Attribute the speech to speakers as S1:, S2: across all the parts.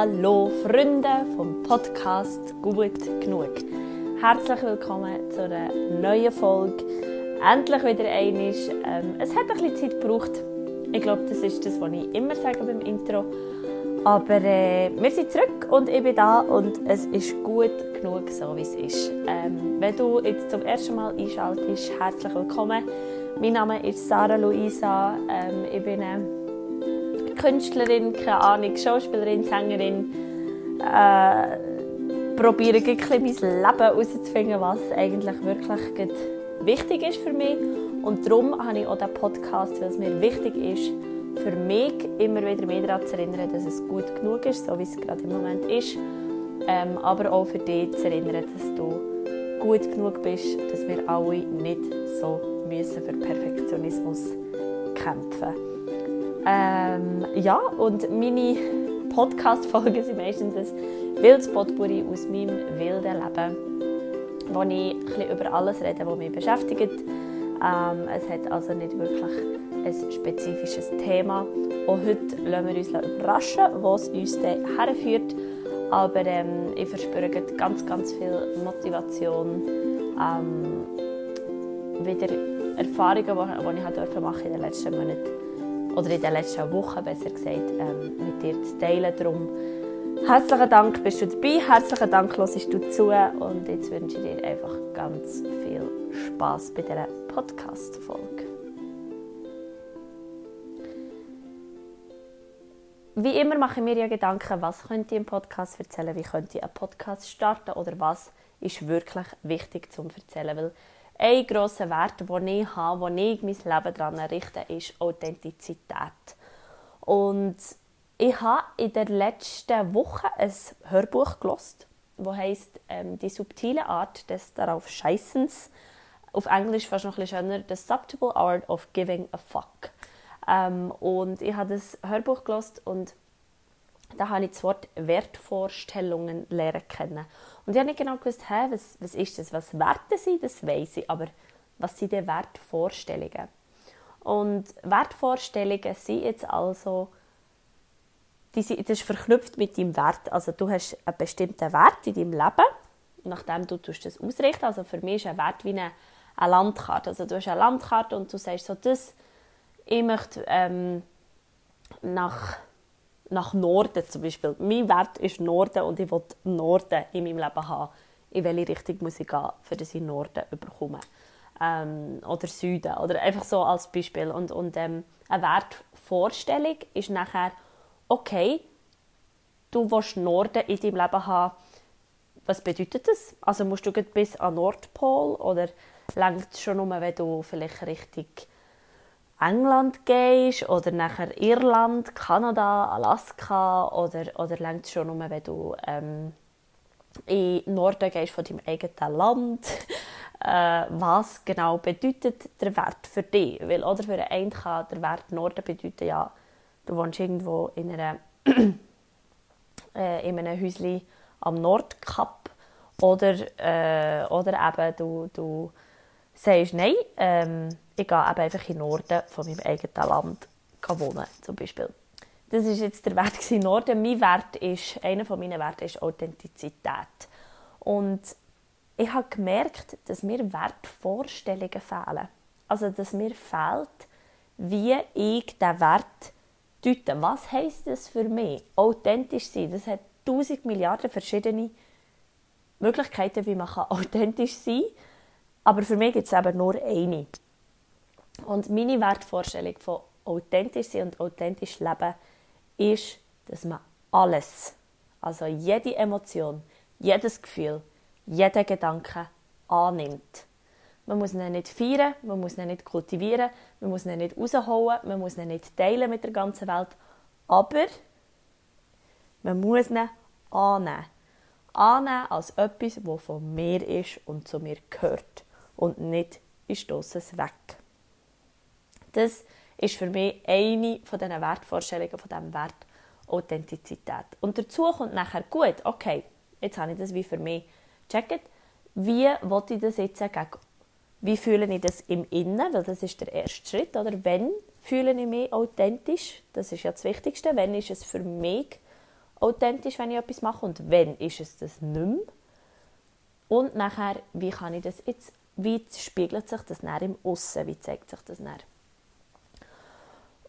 S1: Hallo Freunde vom Podcast Gut genug. Herzlich willkommen zu einer neuen Folge. Endlich wieder einisch. Ähm, es hat ein bisschen Zeit gebraucht. Ich glaube, das ist das, was ich immer sage beim Intro. Aber äh, wir sind zurück und ich bin da und es ist gut genug, so wie es ist. Ähm, wenn du jetzt zum ersten Mal einschaltest, herzlich willkommen. Mein Name ist Sarah Luisa. Ähm, ich bin eine Künstlerin, keine Ahnung, Schauspielerin, Sängerin. Äh, probiere ein bisschen mein Leben herauszufinden, was eigentlich wirklich wichtig ist für mich. Und darum habe ich auch diesen Podcast, weil es mir wichtig ist, für mich immer wieder mehr daran zu erinnern, dass es gut genug ist, so wie es gerade im Moment ist. Ähm, aber auch für dich zu erinnern, dass du gut genug bist, dass wir alle nicht so müssen für Perfektionismus kämpfen ähm, Ja, und meine Podcast-Folgen sind meistens ein wildes Potpourri aus meinem wilden Leben, wo ich ein über alles rede, was mich beschäftigt. Ähm, es hat also nicht wirklich ein spezifisches Thema. Auch heute lassen wir uns überraschen, wo es uns herführt. Aber ähm, ich verspüre ganz, ganz viel Motivation, ähm, wieder Erfahrungen, die, ich durfte machen in den letzten Monaten oder in den letzten Wochen, besser gesagt, ähm, mit dir zu teilen. Darum herzlichen Dank, bist du dabei, herzlichen Dank, hörst du zu und jetzt wünsche ich dir einfach ganz viel Spaß bei dieser Podcast-Folge. Wie immer mache ich mir ja Gedanken, was könnte ich im Podcast erzählen, wie könnte ich einen Podcast starten oder was ist wirklich wichtig zum erzählen, weil ein grosser Wert, den ich habe, wo ich mein Leben daran richte, ist Authentizität. Und ich habe in der letzten Woche ein Hörbuch gelost, das heißt ähm, die subtile Art des darauf Scheißens. Auf Englisch fast noch ein bisschen schöner, The Subtle Art of Giving a Fuck. Ähm, und ich habe das Hörbuch gelost und da habe ich das Wort Wertvorstellungen lernen kennen. Und ich habe nicht genau gewusst, hä, was, was ist das, was Werte sind, das weiß ich, aber was sind denn Wertvorstellungen? Und Wertvorstellungen sind jetzt also, die sind, das ist verknüpft mit deinem Wert. Also du hast einen bestimmten Wert in deinem Leben, nachdem du das ausrichten Also für mich ist ein Wert wie eine, eine Landkarte. Also du hast eine Landkarte und du sagst so, das ich möchte ähm, nach, nach Norden zum Beispiel. Mein Wert ist Norden und ich will Norden in meinem Leben haben. In welche Richtung muss ich gehen, für dass ich Norden bekomme. Ähm, oder Süden. Oder einfach so als Beispiel. Und, und ähm, eine Wertvorstellung ist nachher, okay, du willst Norden in deinem Leben haben. Was bedeutet das? Also musst du bis an Nordpol oder längt es schon nur, wenn du vielleicht richtig England gehst oder nachher Irland, Kanada, Alaska oder, oder längt schon nur, wenn du ähm, in den Norden gehst von deinem eigenen Land. äh, was genau bedeutet der Wert für dich? Weil, oder für einen kann der Wert Norden bedeuten, ja, du wohnst irgendwo in, einer, äh, in einem Häuschen am Nordkap oder, äh, oder eben du, du sagst, nein, ähm, ich gehe eben einfach in den Norden von meinem eigenen Land wohnen, zum Beispiel. Das war jetzt der Wert im Norden. Mein Wert ist, einer meiner Werte ist Authentizität. Und ich habe gemerkt, dass mir Wertvorstellungen fehlen. Also, dass mir fehlt, wie ich diesen Wert deute. Was heisst das für mich? Authentisch sein. Das hat tausend Milliarden verschiedene Möglichkeiten, wie man authentisch sein kann. Aber für mich gibt es eben nur eine. Und meine Wertvorstellung von authentisch sein und authentisch leben ist, dass man alles, also jede Emotion, jedes Gefühl, jeden Gedanke annimmt. Man muss ihn nicht feiern, man muss ihn nicht kultivieren, man muss ihn nicht rausholen, man muss ihn nicht teilen mit der ganzen Welt, aber man muss ihn annehmen. Annehmen als etwas, das von mir ist und zu mir gehört und nicht ich stoße es weg. Das ist für mich eine von diesen Wertvorstellungen von diesem Wert Authentizität. Und dazu kommt nachher, gut, okay, jetzt habe ich das wie für mich gecheckt. Wie will ich das jetzt gegen, wie fühle ich das im Innen, weil das ist der erste Schritt, oder wenn fühle ich mich authentisch, das ist ja das Wichtigste, wenn ist es für mich authentisch, wenn ich etwas mache und wenn ist es das nicht mehr. Und nachher, wie kann ich das jetzt, wie spiegelt sich das näher im Aussen, wie zeigt sich das näher?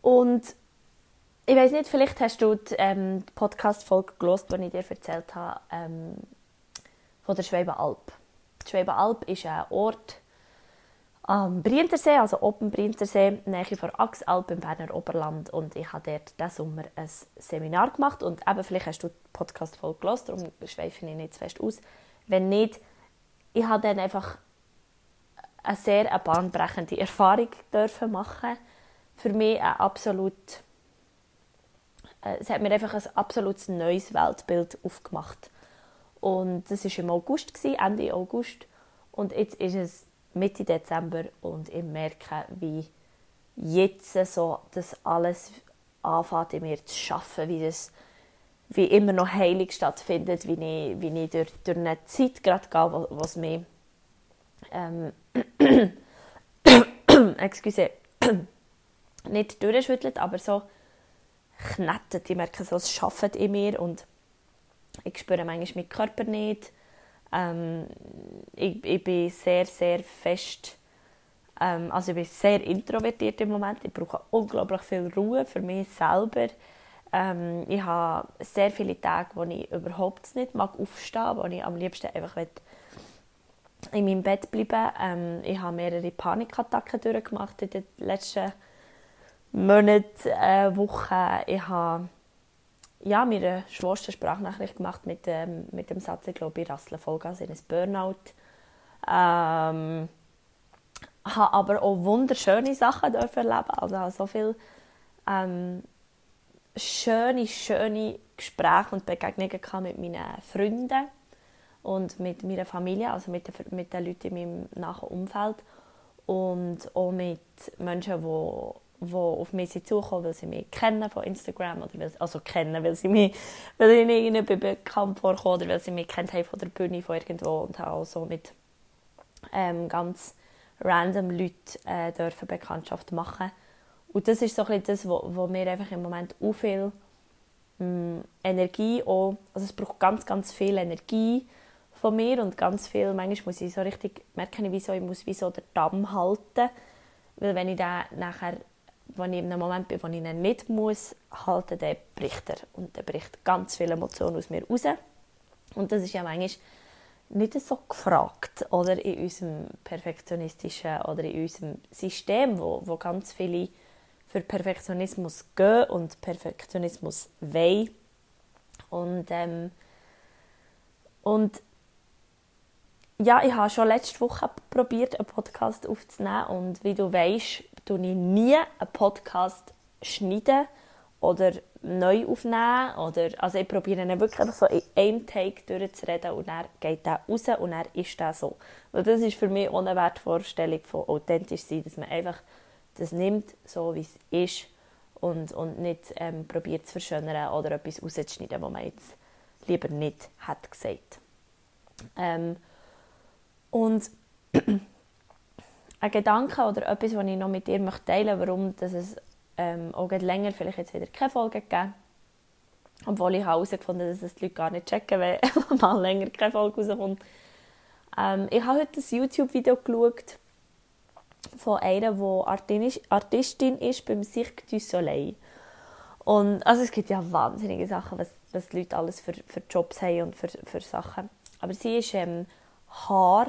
S1: Und ich weiß nicht, vielleicht hast du die, ähm, die Podcast-Folge gelesen, die ich dir erzählt habe, ähm, von der Schwebenalp. Die Schwebenalp ist ein Ort am Brientersee, also oben Brientersee, Nähe von Axalp im Berner Oberland. Und ich habe dort diesen Sommer ein Seminar gemacht. Und eben, vielleicht hast du die Podcast-Folge gelesen, darum schweife ich nicht zu fest aus. Wenn nicht, ich habe dann einfach eine sehr eine bahnbrechende Erfahrung dürfen machen. Für mich ein absolut äh, es hat mir einfach ein absolut neues Weltbild aufgemacht. Und das war im August, Ende August. Und jetzt ist es Mitte Dezember und ich merke, wie jetzt so das alles anfängt in mir zu schaffen, wie das wie immer noch heilig stattfindet, wie ich, wie ich durch, durch eine Zeit gerade gehe, wo, wo es mich ähm, excuse, nicht durchschüttelt, aber so knettet. Ich merke so, es arbeitet in mir und ich spüre manchmal meinen Körper nicht. Ähm, ich, ich bin sehr, sehr fest, ähm, also ich bin sehr introvertiert im Moment. Ich brauche unglaublich viel Ruhe für mich selber. Ähm, ich habe sehr viele Tage, wo ich überhaupt nicht mag aufstehen, wo ich am liebsten einfach in meinem Bett bleiben ähm, Ich habe mehrere Panikattacken durchgemacht in den letzten Monaten, äh, Wochen. Ich habe ja, mir eine schwerste Sprachnachricht gemacht mit dem, mit dem Satz, ich glaube, ich rassle Vollgas in ein Burnout. Ähm, habe aber auch wunderschöne Sachen erleben. Also habe so viele ähm, schöne, schöne Gespräche und Begegnungen mit meinen Freunden und mit meiner Familie, also mit den, mit den Leuten in meinem nahen Umfeld und auch mit Menschen, die die auf mich zukommen, weil sie mich kennen von Instagram oder weil, also kennen, weil sie mich, weil ich ihnen bekannt vorkomme oder weil sie mich kennt haben von der Bühne von irgendwo und habe auch so mit ähm, ganz random Leuten äh, dürfen Bekanntschaft machen. Und das ist so ein das, wo mir einfach im Moment auch viel mh, mm, Energie auch, also es braucht ganz, ganz viel Energie von mir und ganz viel, manchmal muss ich so richtig, merke ich, wie so, ich muss wie so den Damm halten, weil wenn ich dann nachher wenn ich in einem Moment bin, wo ich ihn nicht muss halten, dann bricht er. Und dann bricht ganz viele Emotionen aus mir raus. Und das ist ja manchmal nicht so gefragt oder in unserem perfektionistischen oder in unserem System, wo, wo ganz viele für Perfektionismus gehen und Perfektionismus wollen. Und, ähm, und ja, ich habe schon letzte Woche probiert, einen Podcast aufzunehmen und wie du weißt, tue ich nie einen Podcast schneiden oder neu aufnehmen. Oder, also ich probiere ihn wirklich so in einem Take durchzureden und dann geht der raus und dann ist der so. Weil das ist für mich eine Wertvorstellung von authentisch sein, dass man einfach das nimmt, so wie es ist und, und nicht ähm, probiert zu verschönern oder etwas rauszuschneiden, was man jetzt lieber nicht hat gesagt. Ähm, und ein Gedanke oder etwas, was ich noch mit dir möchte teilen möchte, warum dass es ähm, auch länger vielleicht jetzt wieder keine Folge gegeben obwohl ich herausgefunden habe, dass es die Leute gar nicht checken, wenn mal länger keine Folge rauskommt. Ähm, ich habe heute ein YouTube-Video geschaut von einer, die Artistin ist beim Cirque du Soleil. Und also es gibt ja wahnsinnige Sachen, was, was die Leute alles für, für Jobs haben und für, für Sachen. Aber sie ist ähm, Haar,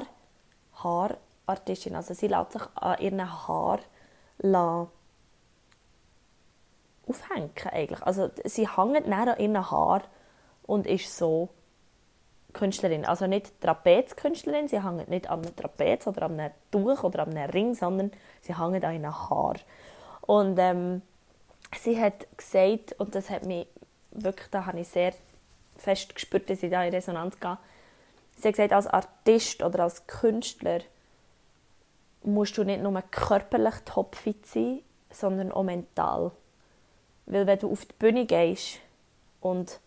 S1: Haar Artistin. Also sie lässt sich an ihren Haaren aufhängen eigentlich. Also sie hängt näher an ihren Haaren und ist so Künstlerin. Also nicht Trapezkünstlerin, sie hängt nicht an einem Trapez oder an einem Tuch oder an einem Ring, sondern sie hängt an ihren Haar. Und ähm, sie hat gesagt, und das hat mich wirklich, da habe ich sehr fest gespürt, dass ich da in Resonanz gehe, sie hat gesagt, als Artist oder als Künstler musst du nicht nur körperlich topfit sein, sondern auch mental. Weil wenn du auf die Bühne gehst und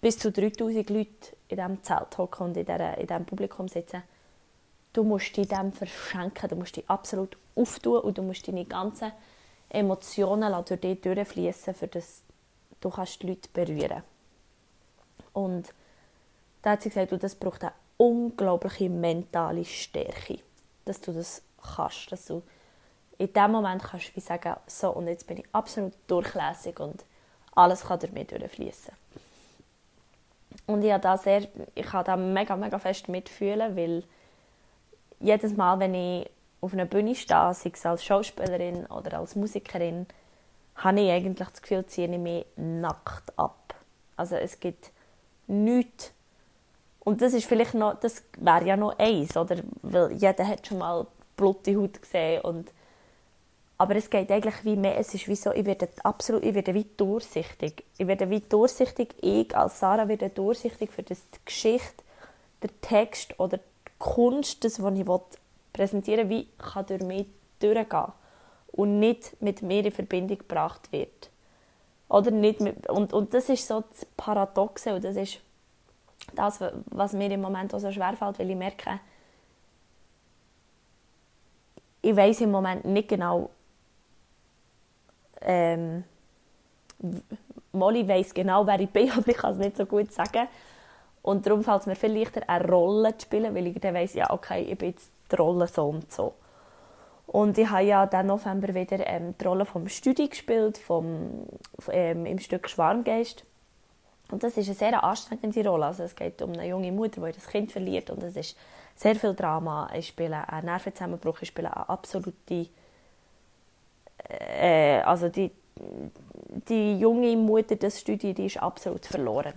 S1: bis zu 3000 Leute in diesem Zelt hocken und in, diesem Publikum sitzen, du musst dich dem verschenken, du musst dich absolut auftun und du musst deine ganzen Emotionen durch dich durchfließen, das du die Leute berühren Und da hat sie gesagt, du, das braucht eine unglaubliche mentale Stärke, dass du das kannst, dass du in dem Moment kannst wie sagen, so und jetzt bin ich absolut durchlässig und alles kann durch mich durchfließen. Und ich habe da sehr, ich habe da mega, mega fest mitfühlen, weil jedes Mal, wenn ich auf einer Bühne stehe, sei es als Schauspielerin oder als Musikerin, habe ich eigentlich das Gefühl, ziehe ich mich nackt ab. Also es gibt nichts. Und das ist vielleicht noch, das wäre ja noch eins, oder? Weil jeder hat schon mal blutige Haut gesehen und aber es geht eigentlich wie mehr, es ist wie so, ich werde absolut, ich werde wie durchsichtig. Ich werde wie durchsichtig, ich als Sarah werde durchsichtig für das die Geschichte, der Text oder die Kunst, das, was ich präsentieren will, wie kann durch mich durchgehen und nicht mit mir in Verbindung gebracht wird. Oder nicht mit, und, und das ist so das Paradoxe und das ist das, was mir im Moment auch so schwerfällt, weil ich merke, ich weiß im Moment nicht genau, ähm, Molly weiß genau, wer ich bin, aber ich kann es nicht so gut sagen. Und darum fällt es mir viel leichter, eine Rolle zu spielen, weil ich dann weiss, ja, okay, ich bin jetzt die Rolle so und so. Und ich habe ja dann November wieder ähm, die Rolle vom Studi gespielt, vom, ähm, im Stück Schwarmgeist. Und das ist eine sehr anstrengende Rolle. Also es geht um eine junge Mutter, die das Kind verliert und es ist sehr viel Drama. Ich spiele einen Nervenzusammenbruch, ich spiele eine absolute... Äh, also die, die junge Mutter des Studi, die ist absolut verloren.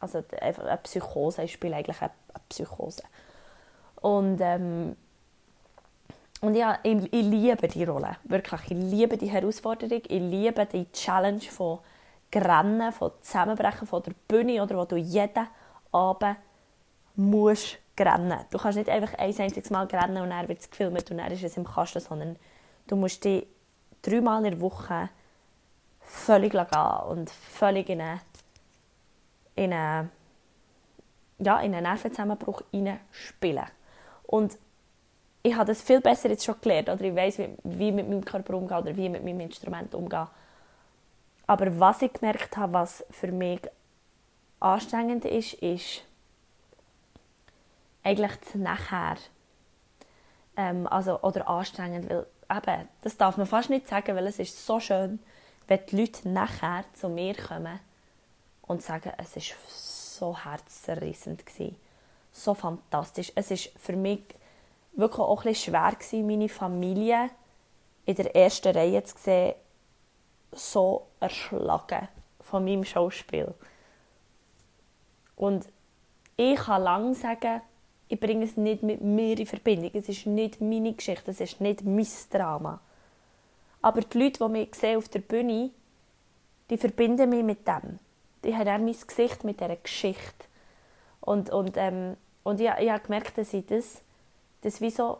S1: Also eine Psychose, ich spiele eigentlich eine Psychose. Und, ähm, und ja, ich, ich, liebe die Rolle, wirklich. Ich liebe die Herausforderung, ich liebe die Challenge von Grennen, von Zusammenbrechen von der Bühne, oder wo du jeden Abend musst rennen. Du kannst nicht einfach ein einziges Mal rennen und dann wird es gefilmt und dann ist es im Kasten, sondern du musst dich dreimal in der Woche völlig gehen und völlig in einen, in einen, ja, in Nervenzusammenbruch spielen. Und ich habe das viel besser jetzt schon gelernt, oder ich weiß, wie, wie mit meinem Körper umgehen oder wie mit meinem Instrument umgehen. Aber was ich gemerkt habe, was für mich anstrengend ist, ist eigentlich das Nachher. Ähm, also, oder anstrengend, weil eben, das darf man fast nicht sagen, weil es ist so schön, wenn die Leute nachher zu mir kommen und sagen, es war so herzzerrissend gewesen so fantastisch. Es ist für mich wirklich auch ein schwer gewesen, meine Familie in der ersten Reihe zu sehen, so erschlagen von meinem Schauspiel. Und ich kann lange sagen, ich bringe es nicht mit mir in Verbindung. Es ist nicht meine Geschichte, es ist nicht mein Drama. Aber die Leute, die mich sehen auf der Bühne, die verbinden mich mit dem. Die haben auch mein Gesicht mit dieser Geschichte. Und, und ähm, und ich, ich habe gemerkt, dass ich das, das wie so,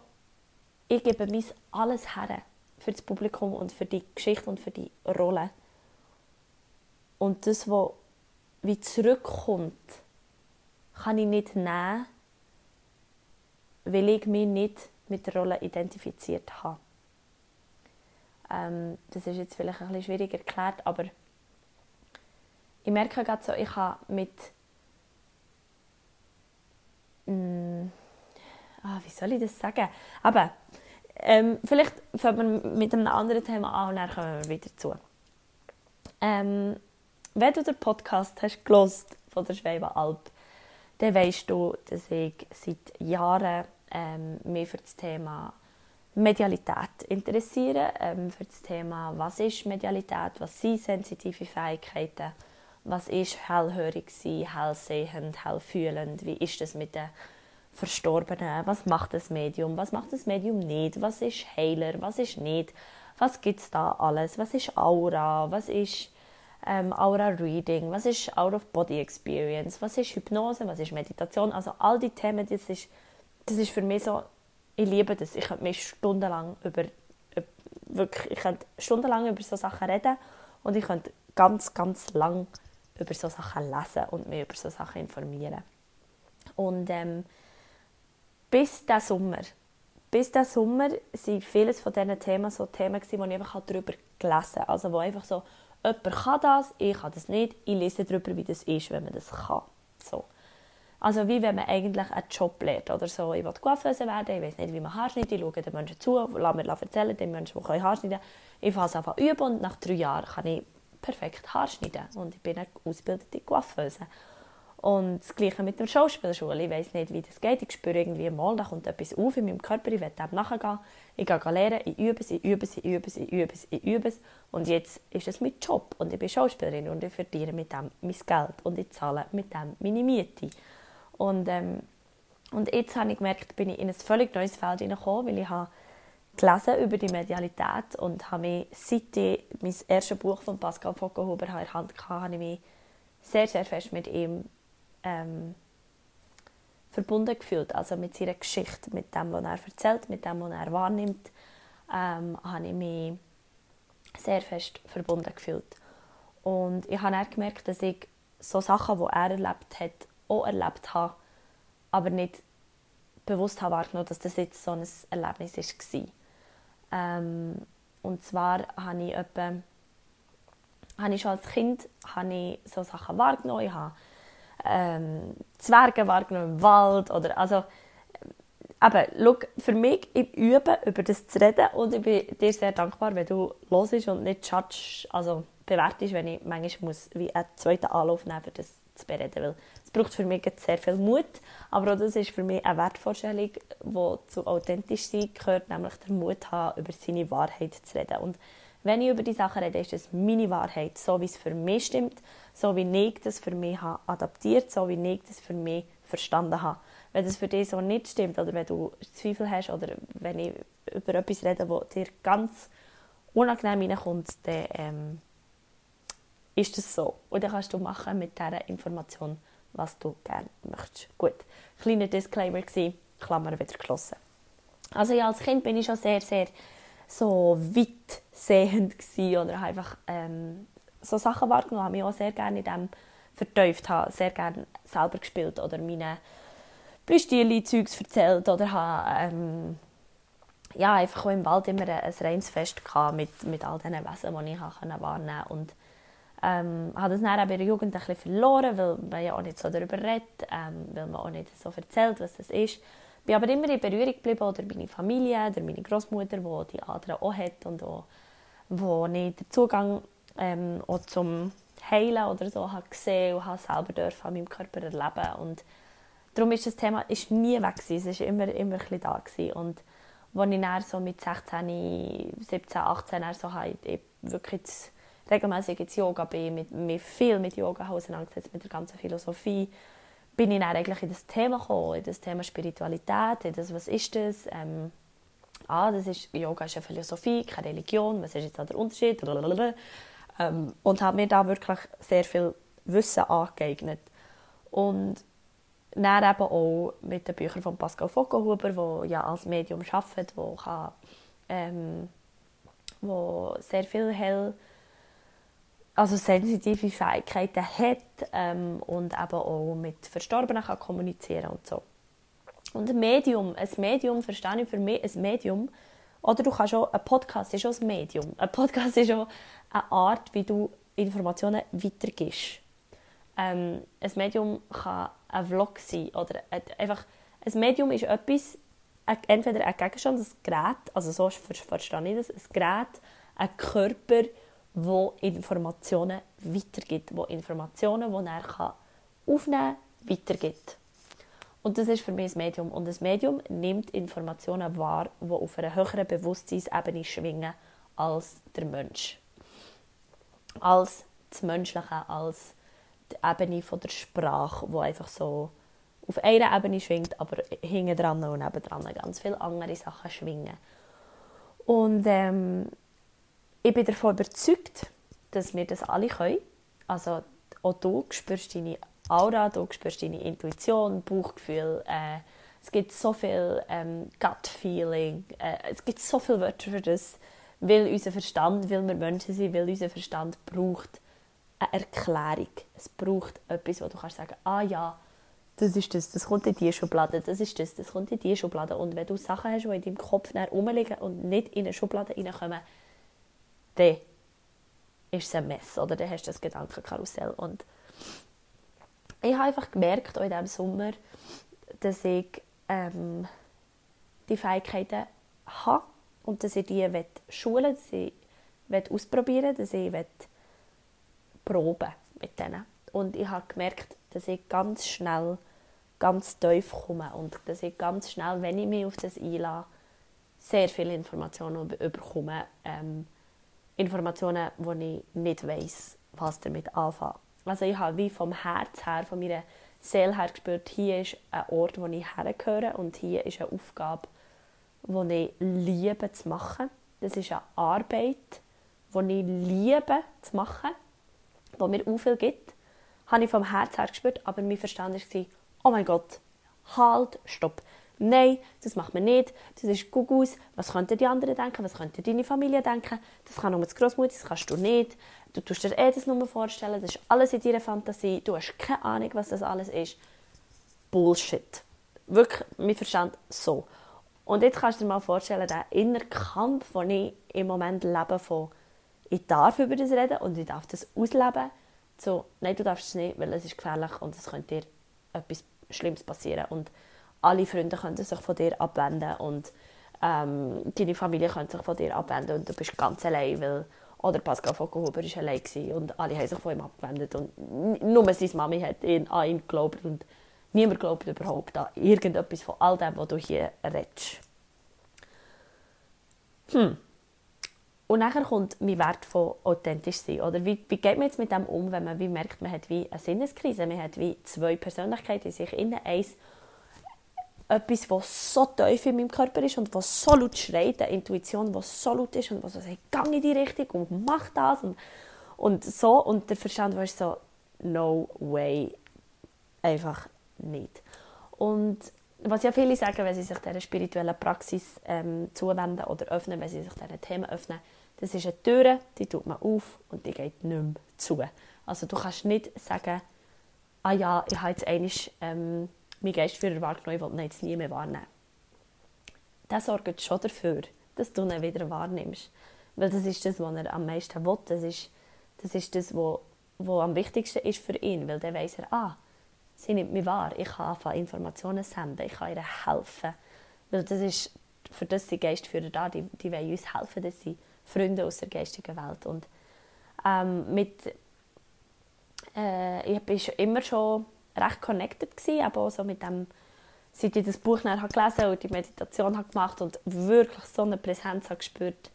S1: ich gebe mein alles her für das Publikum und für die Geschichte und für die Rolle. Und das, was wie zurückkommt, kann ich nicht nehmen, weil ich mich nicht mit der Rolle identifiziert habe. Ähm, das ist jetzt vielleicht ein bisschen schwierig erklärt, aber ich merke gerade so, ich habe mit Mm, ah, wie soll ich das sagen? Aber ähm, vielleicht fangen wir mit einem anderen Thema an und dann kommen wir wieder zu. Ähm, wenn du den Podcast hast gelost von der Schweibenalp, dann weißt du, dass ich seit Jahren ähm, mich für das Thema Medialität interessiere, ähm, für das Thema, was ist Medialität, was sind sensitive Fähigkeiten, was ist hellhörig sein, hellsehend, hellfühlend, wie ist das mit den Verstorbenen, was macht das Medium, was macht das Medium nicht, was ist Heiler, was ist nicht, was gibt es da alles, was ist Aura, was ist ähm, Aura Reading, was ist Out of Body Experience, was ist Hypnose, was ist Meditation, also all die Themen, das ist, das ist für mich so, ich liebe das, ich könnte mich stundenlang über, wirklich, ich könnte stundenlang über so Sachen reden und ich könnte ganz, ganz lang über so Sachen lesen und mich über so Sachen informieren. Und ähm, bis der Sommer, bis der Sommer sind vieles von diesen Themen so Themen wo ich einfach darüber gelesen habe. Also wo einfach so, jemand kann das, ich kann das nicht, ich lese darüber, wie das ist, wenn man das kann. So. Also wie wenn man eigentlich einen Job lernt oder so. Ich will Coiffeuse werden, ich weiß nicht, wie man Haarschnitte, ich schaue den Menschen zu, lasse mir erzählen, den Menschen, die Haarschneiden können. Ich fange an üben und nach drei Jahren kann ich perfekt Haarschneiden und ich bin eine ausgebildete Coiffeuse. Und das Gleiche mit der Schauspielschule. Ich weiß nicht, wie das geht. Ich spüre irgendwie mal, da kommt etwas auf in meinem Körper, ich will dem nachgehen. Ich gehe lernen, ich übe es, ich übe es, ich übe es, ich übe es, ich übe es. Und jetzt ist es mein Job und ich bin Schauspielerin und ich verdiene mit dem mein Geld und ich zahle mit dem meine Miete. Und, ähm, und jetzt habe ich gemerkt, bin ich in ein völlig neues Feld hineingekommen, weil ich habe gelesen über die Medialität und habe mich, seit ich mein erstes Buch von Pascal Fockenhuber in der Hand hatte, habe ich mich sehr, sehr fest mit ihm ähm, verbunden gefühlt. Also mit seiner Geschichte, mit dem, was er erzählt, mit dem, was er wahrnimmt, ähm, habe ich mich sehr fest verbunden gefühlt. Und ich habe dann gemerkt, dass ich so Sachen, die er erlebt hat, auch erlebt habe, aber nicht bewusst habe wahrgenommen, dass das jetzt so ein Erlebnis war. Ähm, und zwar habe ich, etwa, habe ich schon als Kind habe ich so Sachen wahrgenommen. Ich habe ähm, Zwerge wahrgenommen im Wald. Oder, also, aber schau, für mich, ich übe, über das zu reden und ich bin dir sehr dankbar, wenn du hörst und nicht judge, also bewertest, wenn ich manchmal muss, wie einen zweiten Anlauf nehmen, um das zu bereden. Weil es braucht für mich sehr viel Mut, aber auch das ist für mich eine Wertvorstellung, die zu authentisch sein gehört, nämlich der Mut haben, über seine Wahrheit zu reden. Und wenn ich über die Sachen rede, ist es meine Wahrheit, so wie es für mich stimmt, so wie ich das für mich habe adaptiert, so wie ich das für mich verstanden habe. Wenn das für dich so nicht stimmt oder wenn du Zweifel hast oder wenn ich über etwas rede, das dir ganz unangenehm reinkommt, dann ähm, ist das so. Und dann kannst du machen mit dieser Information, was du gerne möchtest. Gut, kleiner Disclaimer gewesen, Klammer wieder geschlossen. Also ja, als Kind bin ich schon sehr, sehr so weitsehend gewesen oder einfach ähm, so Sachen wahrgenommen, habe mich auch sehr gerne in dem vertieft, habe sehr gerne selber gespielt oder meine Plüschtiere-Zeugs erzählt oder habe ähm, ja, einfach im Wald immer ein, ein reines Fest mit, mit all diesen Wesen, die ich wahrnehmen konnte. Und ähm, habe das dann in der Jugend ein verloren, weil man ja auch nicht so darüber redet, ähm, weil man auch nicht so erzählt, was das ist. Ich bin aber immer in Berührung geblieben, oder meine Familie, oder meine Großmutter, die die anderen auch hat und auch, wo ich den Zugang ähm, auch zum Heilen oder so habe gesehen und habe selber dürfen an meinem Körper erleben und darum ist das Thema ist nie weg gewesen. es war immer, immer ein da gewesen. und als ich dann so mit 16, 17, 18 dann so habe, ich wirklich regelmäßig ins Yoga bin, mit, mit viel mit Yoga auseinandergesetzt, mit der ganzen Philosophie, bin ich dann eigentlich in das Thema gekommen, in das Thema Spiritualität, in das, was ist das? Ähm, ah, das ist, Yoga ist eine Philosophie, keine Religion, was ist jetzt der Unterschied? Ähm, und habe mir da wirklich sehr viel Wissen angeeignet. Und dann eben auch mit den Büchern von Pascal Fockenhuber, der ja als Medium arbeitet, wo, kann, ähm, wo sehr viel hell also sensitive Fähigkeiten hat ähm, und eben auch mit Verstorbenen kann kommunizieren und so. Und ein Medium, ein Medium verstehe ich für mich, ein Medium, oder du kannst auch, ein Podcast ist auch ein Medium. Ein Podcast ist auch eine Art, wie du Informationen weitergibst. Ähm, ein Medium kann ein Vlog sein oder einfach, ein Medium ist etwas, entweder ein Gegenstand, ein Gerät, also so verstehe ich das, ein Gerät, ein Körper, wo Informationen weitergibt, wo Informationen, die er aufnehmen kann, weitergibt. Und das ist für mich ein Medium. Und das Medium nimmt Informationen wahr, die auf einer höheren Bewusstseinsebene schwingen als der Mensch. Als das Menschliche, als die Ebene der Sprache, die einfach so auf einer Ebene schwingt, aber hinten dran und nebendran ganz viele andere Sachen schwingen. Und ähm, ich bin davon überzeugt, dass wir das alle können. Also auch du spürst deine Aura, du spürst deine Intuition, Bauchgefühl. Äh, es gibt so viel ähm, Gut-Feeling. Äh, es gibt so viele Wörter für das, weil unser Verstand, weil wir Menschen sind, weil unser Verstand braucht eine Erklärung. Es braucht etwas, wo du kannst sagen, ah ja, das ist das, das kommt in diese Schublade, das ist das, das kommt in diese Schublade. Und wenn du Sachen hast, die in deinem Kopf rumliegen und nicht in eine Schublade reinkommen, dann ist es ein Mess oder dann hast du das Gedankenkarussell. Und ich habe einfach gemerkt, auch in diesem Sommer, dass ich ähm, die Fähigkeiten habe und dass ich die schulen dass ich ausprobieren dass ich proben mit denen. Und ich habe gemerkt, dass ich ganz schnell ganz tief komme und dass ich ganz schnell, wenn ich mich auf das einlasse, sehr viele Informationen bekomme. Ähm, Informationen, wo ich nicht weiß, was damit anfangen. Also ich habe wie vom Herz her, von meiner Seele her gespürt, hier ist ein Ort, wo ich hergehöre und hier ist eine Aufgabe, die ich liebe zu machen. Das ist eine Arbeit, die ich liebe zu machen, die mir auch viel gibt. Das habe ich vom Herz her gespürt, aber mein Verstand war, oh mein Gott, halt, stopp. Nein, das macht man nicht. Das ist gut aus. Was könnten die anderen denken? Was könnte deine Familie denken? Das kann nur die Großmutter, das kannst du nicht. Du tust dir eh das nur vorstellen. Das ist alles in deiner Fantasie. Du hast keine Ahnung, was das alles ist. Bullshit. Wirklich, mein Verstand so. Und jetzt kannst du dir mal vorstellen, der innere Kampf, den ich im Moment lebe, von ich darf über das reden und ich darf das ausleben. So, nein, du darfst es nicht, weil es ist gefährlich und es könnte dir etwas Schlimmes passieren. Und alle Freunde können sich von dir abwenden und ähm, deine Familie könnte sich von dir abwenden und du bist ganz allein, weil oder Pascal Vogelhuber war allein und alle haben sich von ihm abgewendet und nur seine Mami hat ihn, an ihn geglaubt und niemand glaubt überhaupt an irgendetwas von all dem, was du hier redest. Hm. Und dann kommt mein Wert von authentisch sein. Oder wie, wie geht man jetzt mit dem um, wenn man wie merkt, man hat wie eine Sinneskrise, man hat wie zwei Persönlichkeiten in sich innen. Eins etwas, was so tief in meinem Körper ist und was so laut schreit, eine Intuition, die so laut ist und was so sagt, geh in die Richtung und mach das und, und so. Und der Verstand war so, no way, einfach nicht. Und was ja viele sagen, wenn sie sich dieser spirituellen Praxis ähm, zuwenden oder öffnen, wenn sie sich diesen Themen öffnen, das ist eine Tür, die tut man auf und die geht nicht mehr zu. Also du kannst nicht sagen, ah ja, ich habe jetzt einmal, ähm, mein Geistführer wahrgenommen, ich will ihn jetzt nie mehr wahrnehmen. Das sorgt schon dafür, dass du ihn wieder wahrnimmst. Weil das ist das, was er am meisten will. Das ist das, ist das was, was am wichtigsten ist für ihn. Weil dann weiss er, ah, sie nimmt mich wahr, ich kann anfangen, Informationen senden, ich kann ihr helfen. Weil das ist, für das sind Geistführer da, die, die wollen uns helfen, dass sie Freunde aus der geistigen Welt. Und ähm, mit, äh, ich war immer schon recht connected gewesen, aber auch so mit dem, seit ich das Buch dann habe gelesen und die Meditation habe gemacht und wirklich so eine Präsenz habe gespürt,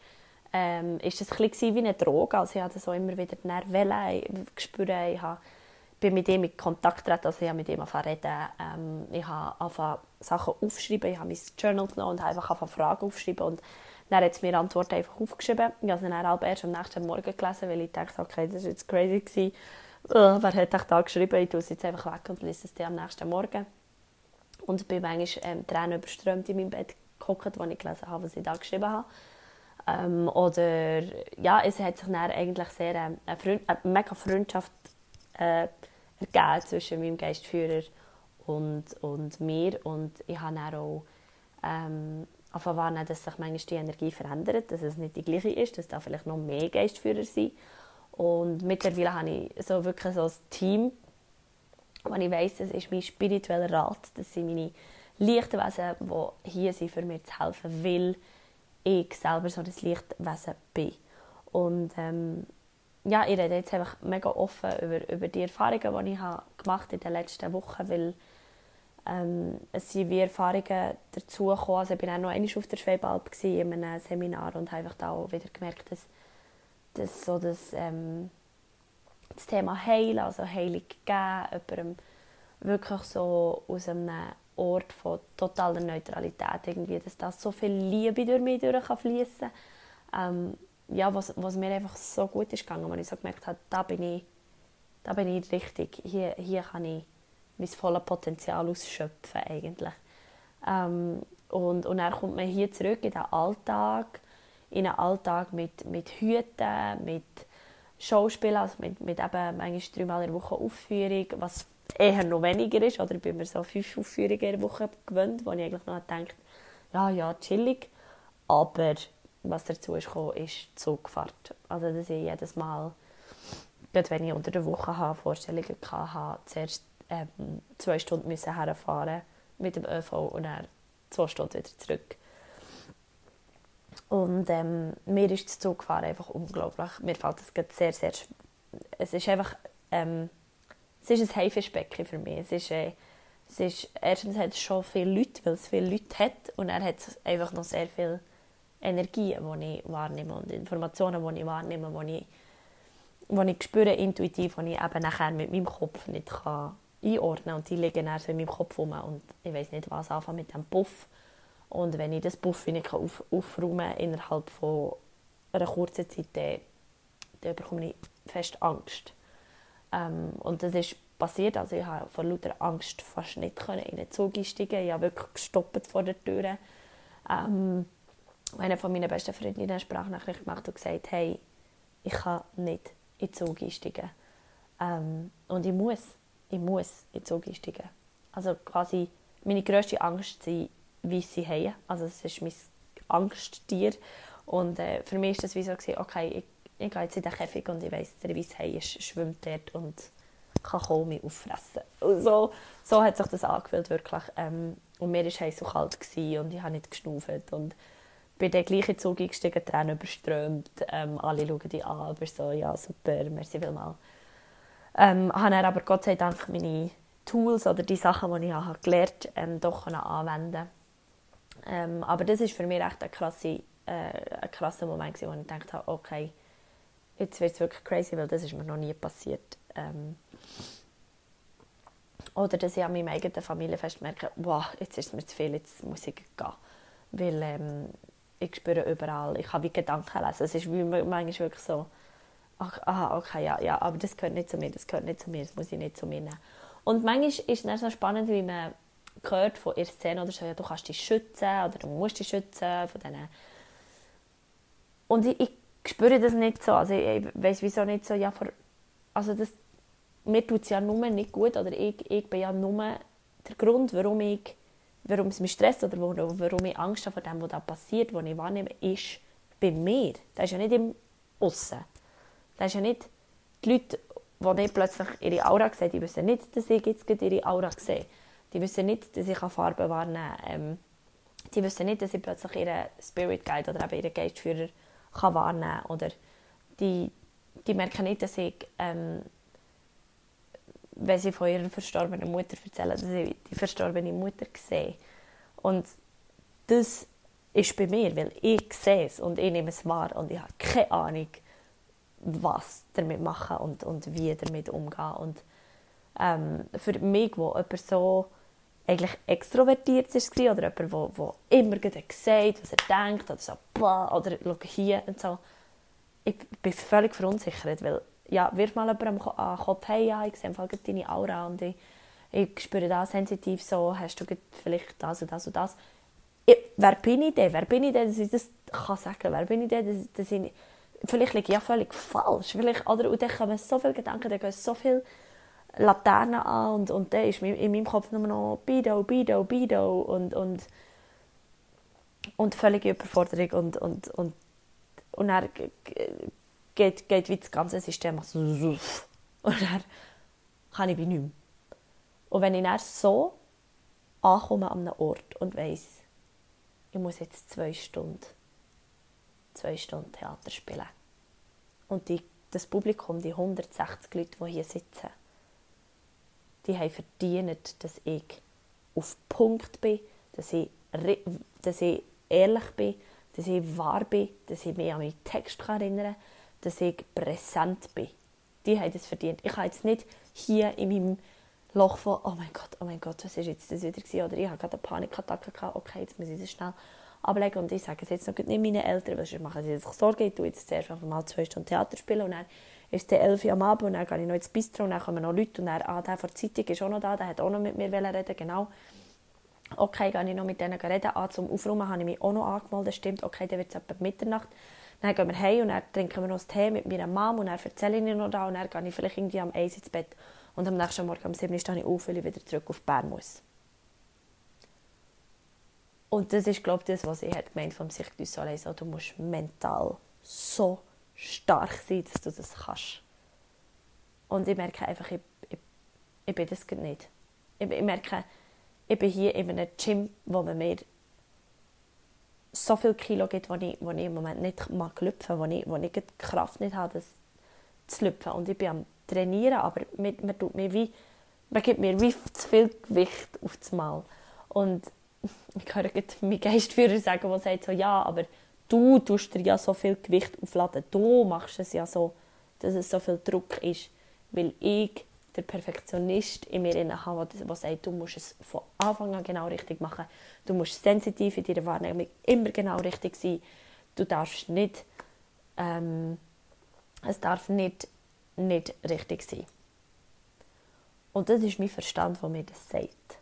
S1: ähm, ist es ein wie eine Droge. Also ich habe so immer wieder Wellen gespürt. Ich habe, bin mit ihm in Kontakt getreten, also ich habe mit ihm reden. Ähm, ich habe angefangen Sachen aufschreiben, ich habe mein Journal genommen und habe einfach angefangen Fragen aufschreiben und dann hat es mir Antworten einfach aufgeschrieben. Ich habe sie dann erst am nächsten Morgen gelesen, weil ich dachte, okay, das war jetzt crazy. Gewesen oh, wer hat da geschrieben, ich tue es jetzt einfach weg und lese es dir am nächsten Morgen. Und bin manchmal ähm, Tränen überströmt in meinem Bett geguckt, als ich gelesen habe, was ich da geschrieben habe. Ähm, oder ja, es hat sich dann eigentlich sehr ähm, eine, Freund, eine mega Freundschaft äh, ergeben zwischen meinem Geistführer und, und mir. Und ich habe dann auch ähm, wahrnehmen, dass sich manchmal die Energie verändert, dass es nicht die gleiche ist, dass da vielleicht noch mehr Geistführer sind. Und mittlerweile habe ich so wirklich so ein Team, wo ich weiss, das ist mein spiritueller Rat. Das sind meine leichten Wesen, die hier sind, für mir zu helfen, weil ich selber so ein Lichtwesen bin. Und ähm, ja, ich rede jetzt einfach mega offen über, über die Erfahrungen, die ich habe in den letzten Wochen, weil ähm, es sind wie Erfahrungen dazugekommen. Also ich war auch noch einmal auf der Schwebalp in einem Seminar und habe einfach da auch wieder gemerkt, dass das, so das, ähm, das Thema Heilen, also Heilung geben, wirklich so aus einem Ort von totaler Neutralität, irgendwie, dass da so viel Liebe durch mich durch kann ähm, ja, was, was mir einfach so gut ist gegangen, wo ich so gemerkt habe, da bin ich, da bin ich richtig, hier, hier kann ich mein volles Potenzial ausschöpfen eigentlich. Ähm, und, und dann kommt man hier zurück in den Alltag in einen Alltag mit, mit Hüten, mit Schauspielen, also mit, mit eben manchmal dreimal in der Woche Aufführung, was eher noch weniger ist. Oder ich bin mir so fünf Aufführungen in der Woche gewöhnt, wo ich eigentlich noch denke, ja, ja, chillig. Aber was dazu ist gekommen, ist Zugfahrt. Also dass ich jedes Mal, gerade wenn ich unter der Woche habe, Vorstellungen hatte, zuerst ähm, zwei Stunden müssen herfahren mit dem ÖV und dann zwei Stunden wieder zurück. Und ähm, mir ist das Zugfahren einfach unglaublich. Mir fällt das sehr, sehr... Es ist einfach... Ähm, es ist ein Haifischbecken für mich. Es ist, äh, es ist, erstens hat es schon viele Leute, weil es viele Leute hat. Und er hat einfach noch sehr viel Energie, die ich wahrnehme und Informationen, die ich wahrnehme, die ich, die ich spüre intuitiv, die ich eben nachher mit meinem Kopf nicht kann einordnen kann. Und die liegen dann so in meinem Kopf rum und ich weiß nicht, was anfangen mit dem Puff. Und wenn ich das Puff nicht auf, aufräumen kann innerhalb von einer kurzen Zeit, dann, dann bekomme ich fest Angst. Ähm, und das ist passiert. Also ich habe vor lauter Angst fast nicht in den Zug einsteigen. Ich habe wirklich gestoppt vor der Tür. Ähm, eine von meinen besten Freundinnen eine Sprachnachricht gemacht und gesagt, hey, ich kann nicht in den Zug einsteigen. Ähm, und ich muss, ich muss in den Zug einsteigen. Also quasi meine grösste Angst sind weiße Haie. Also es ist mein Angsttier. Und äh, für mich war das wie so, okay, ich, ich gehe jetzt in den Käfig und ich weiss, der weiße Hai schwimmt dort und kann kaum mich auffressen. Und so, so hat sich das angefühlt, wirklich. Ähm, und mir war heiß so kalt und ich habe nicht geschnauft. Und bin dann gleich in den Zug eingestiegen, Tränen überströmt. Ähm, alle schauen dich an, aber so, ja, super, merci vielmals. Ähm, habe dann aber Gott sei Dank meine Tools oder die Sachen, die ich gelernt habe, ähm, doch anwenden ähm, Aber das war für mich echt ein, krasse, äh, ein krasser Moment, wo ich gedacht habe, okay, jetzt wird es wirklich crazy, weil das ist mir noch nie passiert. Ähm, oder dass ich an meinem eigenen Familienfest merke, wow, jetzt ist es mir zu viel, jetzt muss ich gehen. Weil ähm, ich spüre überall, ich habe wie Gedanken lesen. Es ist manchmal wirklich so, ach, aha, okay, ja, ja, aber das gehört nicht zu mir, das gehört nicht zu mir, das muss ich nicht zu mir nehmen. Und manchmal ist es dann so spannend, wie man hört von ihrer Szene oder so, ja, du kannst dich schützen oder du musst dich schützen von diesen... Und ich, ich spüre das nicht so, also ich, ich weiß wieso nicht so, ja, vor, also das, mir tut es ja nur nicht gut oder ich, ich bin ja nur der Grund, warum ich warum es mich stresst oder warum ich Angst habe vor dem, was da passiert, was ich wahrnehme, ist bei mir. Das ist ja nicht im Aussen. Das ist ja nicht die Leute, die nicht plötzlich ihre Aura sehen, die wissen nicht, dass ich jetzt ihre Aura sehe. Die wissen nicht, dass ich Farben wahrnehmen kann. Ähm, die wissen nicht, dass ich plötzlich ihren Spirit Guide oder eben ihren Geistführer kann wahrnehmen kann. Oder die, die merken nicht, dass ich ähm, wenn sie von ihrer verstorbenen Mutter erzählen, dass sie die verstorbene Mutter sehe. Und das ist bei mir, weil ich sehe es und ich nehme es wahr und ich habe keine Ahnung, was damit machen und, und wie damit umgehen. Und ähm, für mich, wo jemand so eigentlich extrovertiert war oder jemand, der, der immer sagt, was er denkt oder so, oder schau hier und so, ich bin völlig verunsichert, weil ja, wirf mal jemandem an den Kopf, hey, ja, ich sehe deine Aura und ich, ich spüre das sensitiv so, hast du vielleicht das und das und das. Ich, wer bin ich denn? Wer bin ich denn, dass ich das kann sagen Wer bin ich denn, dass, dass ich, vielleicht liege ich ja völlig falsch. Vielleicht, oder, und dann kommen so viele Gedanken, dann gehen so viele Laternen an und, und dann ist in meinem Kopf nur noch Bido, Bido, Bido und, und, und völlige Überforderung und, und, und, und dann geht, geht wie das ganze System so und dann kann ich wie nicht mehr. Und wenn ich dann so ankomme an einem Ort und weiss, ich muss jetzt zwei Stunden, zwei Stunden Theater spielen und die, das Publikum, die 160 Leute, die hier sitzen, die haben verdient, dass ich auf Punkt bin, dass ich, dass ich ehrlich bin, dass ich wahr bin, dass ich mich an meinen Text erinnern kann, dass ich präsent bin. Die haben es verdient. Ich habe jetzt nicht hier in meinem Loch von, oh mein Gott, oh mein Gott, was ist jetzt das wieder gewesen? Oder ich habe gerade eine Panikattacke gehabt, okay, jetzt muss ich das schnell ablegen. Und ich sage es jetzt noch nicht meinen Eltern, weil sonst machen sie sich Sorgen. Ich tue jetzt zuerst einfach mal zwei Stunden Theater spielen und dann ist es elf Uhr am Abend und dann gehe ich noch ins Bistro und dann kommen noch Leute und dann, ah, der von der Zeitung ist auch noch da, der hat auch noch mit mir reden genau. Okay, gehe ich noch mit denen reden. Ah, zum Aufräumen habe ich mich auch noch angemeldet, stimmt, okay, dann wird es etwa Mitternacht. Dann gehen wir heim und dann trinken wir noch Tee mit meiner Mom und dann erzähle ich ihr noch da und dann gehe ich vielleicht irgendwie am 1 ins Bett und am nächsten Morgen um 7 Uhr stehe ich auf, weil ich wieder zurück auf Bern muss. Und das ist, glaube ich, das, was ich gemeint vom Cirque du musst mental so stark sein, dass du das kannst. Und ich merke einfach, ich, ich, ich bin das nicht. Ich, ich merke, ich bin hier in einem Gym, wo man mir so viel Kilo gibt, wo ich, wo ich im Moment nicht mag lüpfen, wo ich, wo ich die Kraft nicht habe, das zu lüpfen. Und ich bin am trainieren, aber man, man, tut mir wie, man gibt mir wie zu viel Gewicht auf das Mal. Und ich höre meinen Geistführer sagen, der sagt so, ja, aber du tust dir ja so viel Gewicht aufladen. Du machst es ja so, dass es so viel Druck ist. Weil ich der Perfektionist in mir habe, der sagt, du musst es von Anfang an genau richtig machen. Du musst sensitiv in deiner Wahrnehmung immer genau richtig sein. Du darfst nicht, ähm, es darf nicht, nicht richtig sein. Und das ist mein Verstand, der mir das sagt.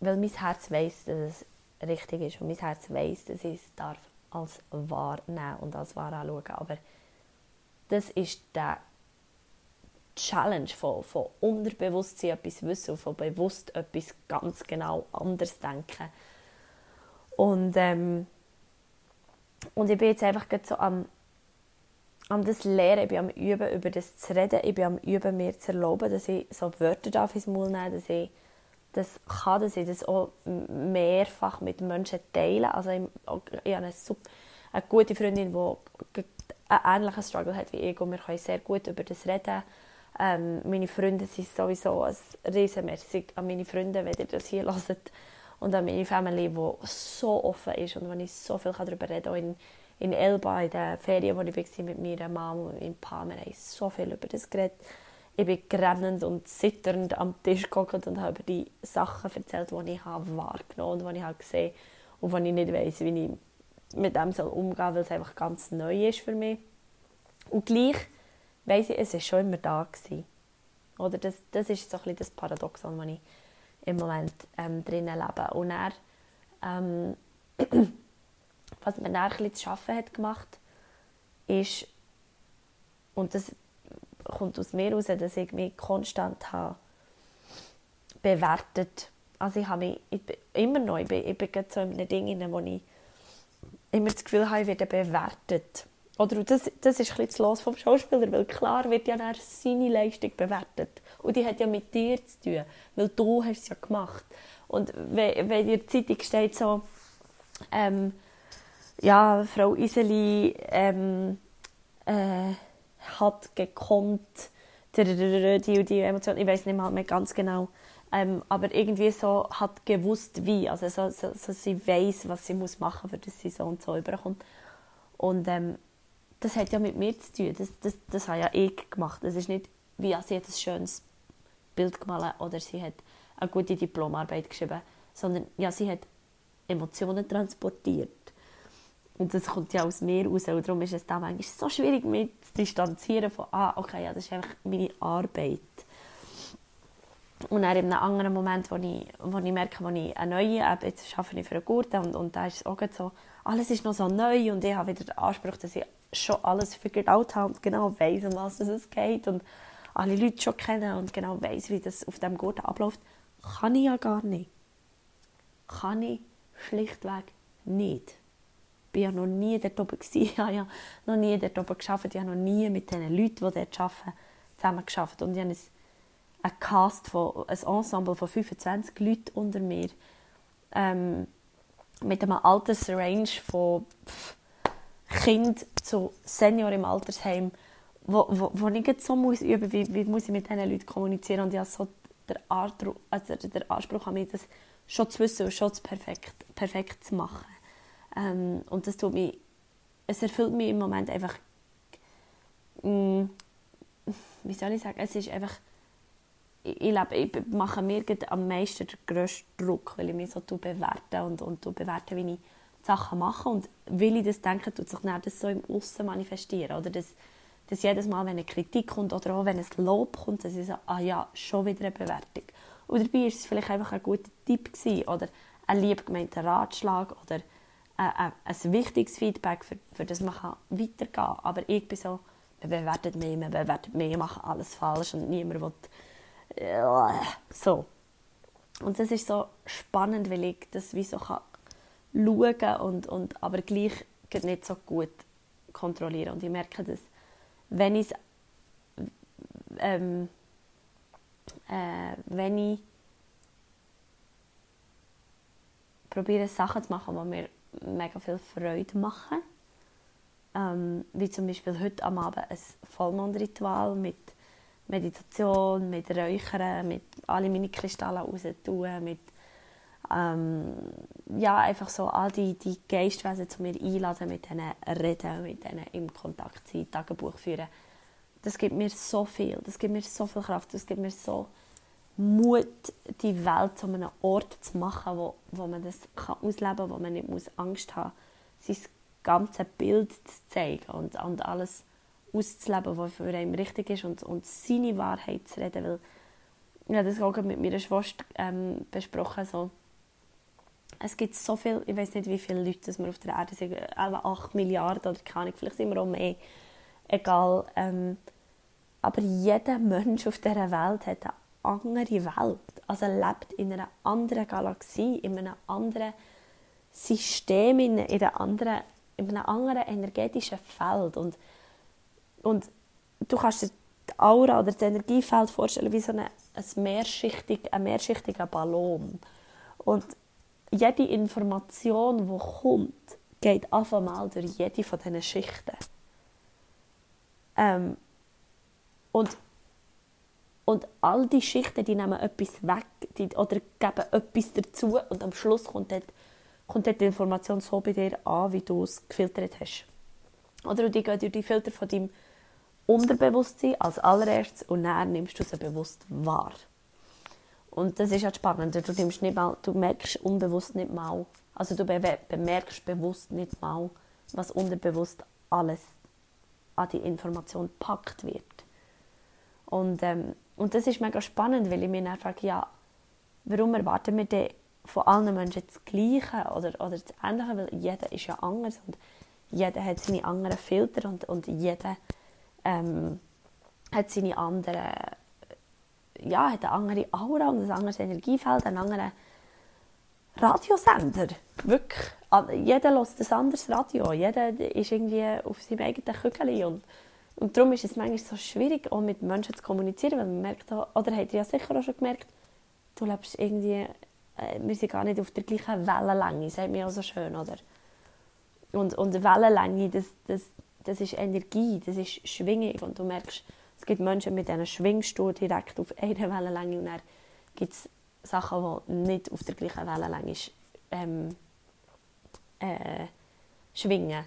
S1: Weil mein Herz weiß, dass es richtig ist und mein Herz weiß, dass ich es darf als wahr nehmen und als wahr anschauen. Aber das ist der Challenge von, von Unterbewusstsein etwas wissen und von bewusst etwas ganz genau anders denken. Und, ähm, und ich bin jetzt einfach so am, am das Lehren, ich bin am Üben, über das zu reden, ich bin am Üben, mir zu erlauben, dass ich so Wörter darf ins Maul nehmen dass ich das kann, dass ich das auch mehrfach mit Menschen teile. Also ich, ich habe eine, super, eine gute Freundin, die einen ähnlichen Struggle hat wie ich und wir können sehr gut über das reden. Ähm, meine Freunde sind sowieso ein Riesenmerkig an meine Freunde, wenn ihr das hier hört. Und an meine Familie, die so offen ist und wo ich so viel darüber reden kann. In, in Elba, in den Ferien, wo ich war mit meiner Mama und meinem Paar, wir haben so viel über das geredet. Ich bin grennend und zitternd am Tisch gekocht und habe über die Sachen erzählt, die ich habe wahrgenommen und die ich habe gesehen und wo ich nicht weiss, wie ich mit dem soll umgehen soll, weil es einfach ganz neu ist für mich. Und gleich weiss ich, es war schon immer da. Gewesen. Oder das, das ist so ein bisschen das Paradoxon, das ich im Moment ähm, drinnen lebe. Und er, ähm, was mir dann ein bisschen zu arbeiten hat gemacht, ist, und das kommt aus mir heraus, dass ich mich konstant habe bewertet. Also ich habe mich ich immer noch, ich bin, ich bin so in einem Ding, wo ich immer das Gefühl habe, ich werde bewertet. Oder das, das ist ein das Los vom Schauspieler, weil klar wird ja dann seine Leistung bewertet. Und die hat ja mit dir zu tun, weil du hast es ja gemacht. Und wenn, wenn in Zeitung steht so, ähm, ja, Frau Iseli ähm, äh, hat gekonnt, die und die Emotion, ich weiß nicht mal mehr ganz genau, ähm, aber irgendwie so hat gewusst wie, also so, so, so sie weiß, was sie muss machen, für dass sie so und so überkommt. Und ähm, das hat ja mit mir zu tun. Das, das, das habe ja ich gemacht. Es ist nicht, wie sie hat ein schönes Bild gemalt oder sie hat eine gute Diplomarbeit geschrieben, sondern ja, sie hat Emotionen transportiert. Und das kommt ja aus mir raus. Und darum ist es da manchmal so schwierig, mich zu distanzieren von, ah, okay, ja, das ist einfach meine Arbeit. Und dann in einem anderen Moment, wo ich, wo ich merke, wo ich eine neue, App, jetzt arbeite ich für eine Gurte und, und da ist es auch so, alles ist noch so neu und ich habe wieder den Anspruch, dass ich schon alles figured out habe und genau weiss, um was es geht und alle Leute schon kennen und genau weiss, wie das auf dem Gurten abläuft, kann ich ja gar nicht. Kann ich schlichtweg nicht. War ja noch nie dort oben. Ich habe ja noch nie dort oben gearbeitet. Ich habe noch nie mit den Leuten, die dort arbeiten, zusammen gearbeitet. Und ich habe ein, Cast, von, ein Ensemble von 25 Leuten unter mir. Ähm, mit einem Altersrange von pff, Kind zu Senior im Altersheim, wo, wo, wo ich jetzt so muss üben wie, wie muss ich mit diesen Leuten kommunizieren und ich habe so der, Art, also der Anspruch an mich, das schon zu wissen und schon zu perfekt, perfekt zu machen. Ähm, und das tut mich, es erfüllt mich im Moment einfach, mh, mm, wie soll ich sagen, es ist einfach, ich, ich, lebe, ich mache mir am meisten den grössten Druck, weil ich mich so bewerte und, und bewerte, wie ich Sachen mache. Und weil ich das denke, tut sich das so im Aussen manifestieren. Oder dass, dass jedes Mal, wenn eine Kritik kommt oder auch wenn ein Lob kommt, dass ich so, ah ja, schon wieder eine Bewertung. Und dabei war es vielleicht einfach ein guter Tipp gewesen, oder ein lieb gemeinter Ratschlag oder ein, ein, ein wichtiges Feedback, für, für das man weitergehen kann. Aber ich bin so, man bewertet mich, man bewertet mich, mache alles falsch und niemand will äh, so. Und das ist so spannend, weil ich das wie so kann schauen und, und aber gleich nicht so gut kontrollieren. Und ich merke, dass wenn ich ähm, äh, wenn ich probiere Sachen zu machen, die mir mega viel Freude machen. Ähm, wie zum Beispiel heute am Abend ein Vollmondritual mit Meditation, mit Räuchern, mit alle meine Kristalle raus tun, mit ähm, ja, einfach so all die, die Geistwesen zu mir einladen, mit denen reden, mit denen im Kontakt sein, Tagebuch führen. Das gibt mir so viel, das gibt mir so viel Kraft, das gibt mir so Mut, die Welt zu einem Ort zu machen, wo, wo man das kann ausleben kann, wo man nicht Angst haben muss, sein ganzes Bild zu zeigen und, und alles auszuleben, was für einen richtig ist und, und seine Wahrheit zu reden, weil ich habe das auch mit meiner Schwester ähm, besprochen, so, es gibt so viel, ich weiß nicht, wie viele Leute wir auf der Erde sind, etwa 8 Milliarden oder keine Ahnung, vielleicht sind wir auch mehr, egal. Ähm, aber jeder Mensch auf dieser Welt hat eine andere Welt, also lebt in einer anderen Galaxie, in einem anderen System, in, einer anderen, in einem anderen energetischen Feld. Und, und du kannst dir die Aura oder das Energiefeld vorstellen wie so eine, ein, mehrschichtig, ein mehrschichtiger Ballon. Und jede Information, die kommt, geht einfach mal durch jede von diesen Schichten. Ähm, und, und all die Schichten, die nehmen etwas weg die, oder geben etwas dazu und am Schluss kommt dort, kommt dort die Information so bei dir an, wie du es gefiltert hast. Oder die gehen durch die Filter von deinem Unterbewusstsein als allererstes und dann nimmst du sie bewusst wahr. Und das ist halt spannend. Du, nicht mal, du merkst unbewusst nicht mal, also du bemerkst bewusst nicht mal, was unterbewusst alles an die Information gepackt wird. Und, ähm, und das ist mega spannend, weil ich mir dann frage, ja, warum erwarten wir denn von allen Menschen das Gleiche oder, oder das Ähnliche, weil jeder ist ja anders und jeder hat seine anderen Filter und, und jeder ähm, hat seine anderen ja, hat eine andere Aura und ein anderes Energiefeld, einen anderen Radiosender. Wirklich. Jeder hört ein anderes Radio. Jeder ist irgendwie auf seinem eigenen Kügel. Und, und darum ist es manchmal so schwierig, auch mit Menschen zu kommunizieren, weil man merkt, oder habt ihr ja sicher auch schon gemerkt, du lebst irgendwie, äh, wir sind gar nicht auf der gleichen Wellenlänge, sagt mir auch so schön, oder? Und, und Wellenlänge, das, das, das ist Energie, das ist Schwingung und du merkst, es gibt Menschen, mit denen schwingst du direkt auf einer Wellenlänge und dann gibt es Sachen, die nicht auf der gleichen Wellenlänge ähm, äh, schwingen.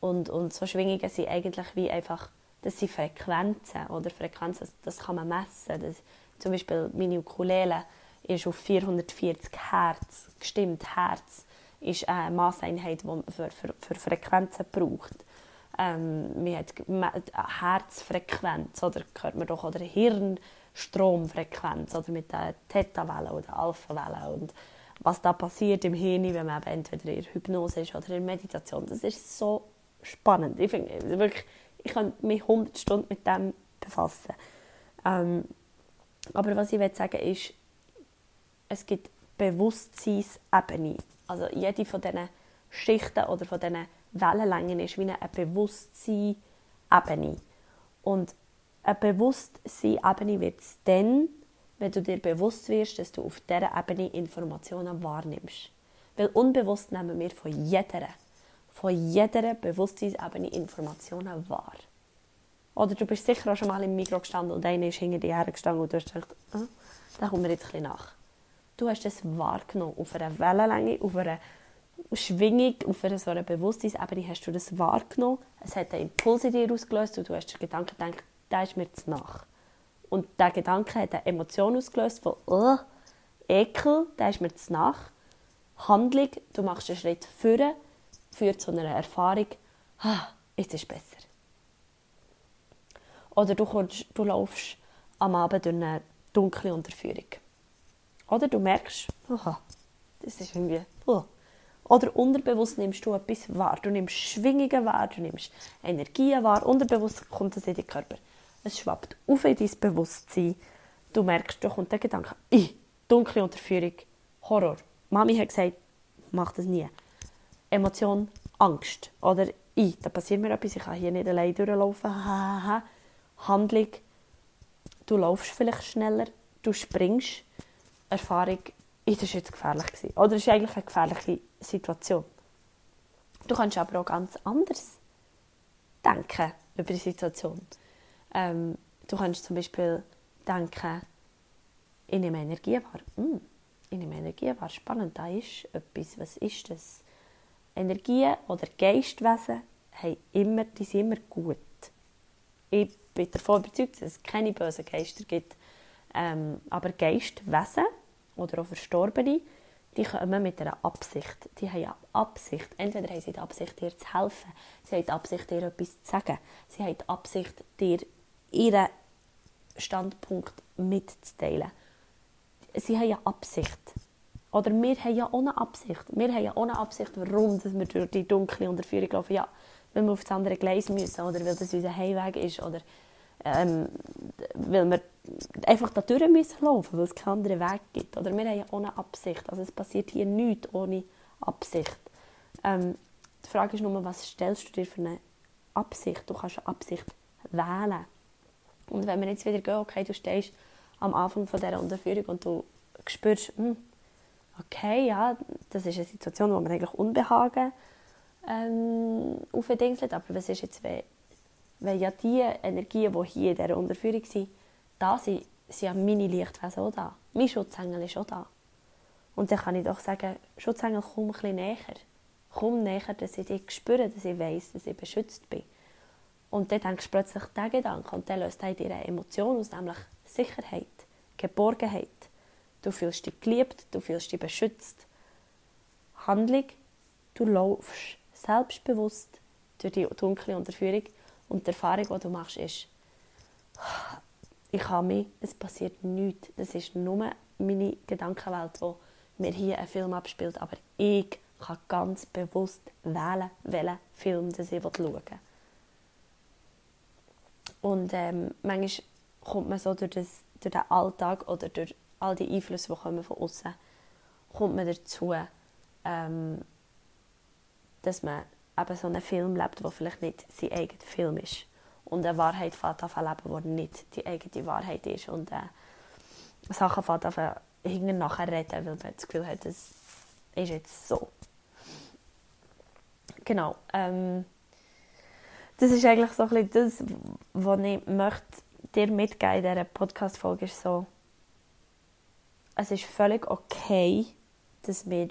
S1: Und, und so Schwingungen sind eigentlich wie einfach, das sind Frequenzen oder Frequenzen, das kann man messen. Das, zum Beispiel meine Ukulele ist auf 440 Hertz gestimmt. Hertz ist eine Maßeinheit, die man für, für, für Frequenzen braucht ähm, man hat Herzfrequenz oder hört man doch oder Hirnstromfrequenz oder mit der Theta-Welle oder Alpha-Welle und was da passiert im Hirn, wenn man entweder in Hypnose ist oder in Meditation, das ist so spannend. Ich finde wirklich, ich kann mich 100 Stunden mit dem befassen. Ähm, aber was ich will sagen ist, es gibt Bewusstseinsebene. Also jede von diesen Schichten oder von diesen Wellenlängen ist wie eine Bewusstsein-Ebene. Und eine Bewusstsein-Ebene wird es dann, wenn du dir bewusst wirst, dass du auf dieser Ebene Informationen wahrnimmst. Weil unbewusst nehmen wir von jeder, von jeder Bewusstseinsebene Informationen wahr. Oder du bist sicher auch schon mal im Mikro gestanden und einer ist hinter dir hergestanden und du hast gedacht, ah, da kommen wir jetzt ein bisschen nach. Du hast es wahrgenommen auf einer Wellenlänge, auf einer Schwingung, auf einer so einer Bewusstseinsebene hast du das wahrgenommen. Es hat einen Impuls in dir ausgelöst und du hast den Gedanken gedacht, der ist mir zu nach. Und der Gedanke hat eine Emotion ausgelöst von oh, Ekel, der ist mir zu nach. Handlung, du machst einen Schritt vor, führt zu einer Erfahrung, ah, jetzt ist es besser. Oder du, kommst, du laufst am Abend durch eine dunkle Unterführung. Oder du merkst, aha, das ist irgendwie, oh, oder unterbewusst nimmst du etwas wahr. Du nimmst Schwingungen wahr, du nimmst Energien wahr. Unterbewusst kommt das in den Körper. Es schwappt auf in dein Bewusstsein. Du merkst, da kommt der Gedanke, dunkle Unterführung, Horror. Mami hat gesagt, mach das nie. Emotion, Angst. Oder ich, da passiert mir etwas, ich kann hier nicht allein durchlaufen. Handlung, du laufst vielleicht schneller, du springst, Erfahrung, das jetzt gefährlich gewesen. Oder ist eigentlich eine gefährliche Situation. Du kannst aber auch ganz anders denken über die Situation. Ähm, du kannst zum Beispiel denken, ich nehme Energie wahr. Hm, ich nehme Energie wahr. Spannend, da ist etwas. Was ist das? Energie oder Geistwesen haben immer, die sind immer gut. Ich bin davon überzeugt, dass es keine bösen Geister gibt. Ähm, aber Geistwesen oder auch Verstorbene, die kommen mit einer Absicht. Die haben eine Absicht. Entweder haben sie die Absicht, dir zu helfen, sie haben die Absicht, dir etwas zu sagen, sie haben die Absicht, dir ihren Standpunkt mitzuteilen. Sie haben eine Absicht. Oder wir haben ja ohne Absicht. Wir haben ja ohne Absicht, warum dass wir durch die dunkle Unterführung laufen. Ja, weil wir auf das andere Gleis müssen oder weil das unser Heimweg ist oder ähm, weil wir einfach da durch müssen laufen, weil es keinen anderen Weg gibt. Oder wir haben ja ohne Absicht. Also es passiert hier nichts ohne Absicht. Ähm, die Frage ist nur, was stellst du dir für eine Absicht? Du kannst eine Absicht wählen. Und wenn wir jetzt wieder gehen, okay, du stehst am Anfang von dieser Unterführung und du spürst, hm, okay, ja, das ist eine Situation, wo man eigentlich Unbehagen ähm, aufdingselt, aber was ist jetzt, wenn, wenn ja die Energien, die hier in dieser Unterführung sind, da sind, sind ja meine Lichtwesen auch da. Mein Schutzengel ist auch da. Und dann kann ich doch sagen, Schutzengel, komm ein bisschen näher. Komm näher, dass ich dich spüre, dass ich weiss, dass ich beschützt bin. Und dann denkst du plötzlich diesen Gedanken und dann löst er dir eine Emotion aus, nämlich Sicherheit, Geborgenheit. Du fühlst dich geliebt, du fühlst dich beschützt. Handlung, du laufst selbstbewusst durch die dunkle Unterführung und die Erfahrung, die du machst, ist, ich habe mich, es passiert nichts. Das ist nur meine Gedankenwelt, die mir hier einen Film abspielt. Aber ich kann ganz bewusst wählen, welchen Film ich schauen will. Und ähm, manchmal kommt man so durch, das, durch den Alltag oder durch all die Einflüsse, die kommen von außen, kommt man dazu, ähm, dass man eben so einen Film lebt, der vielleicht nicht sein eigener Film ist. Und eine Wahrheit fängt an leben, die nicht die eigene Wahrheit ist. Und äh, Sachen fängt an hinten nachher reden, weil man das Gefühl hat, das ist jetzt so. Genau. Ähm, das ist eigentlich so ein bisschen das, was ich möchte dir mitgeben in dieser Podcast-Folge, ist so, es ist völlig okay, dass wir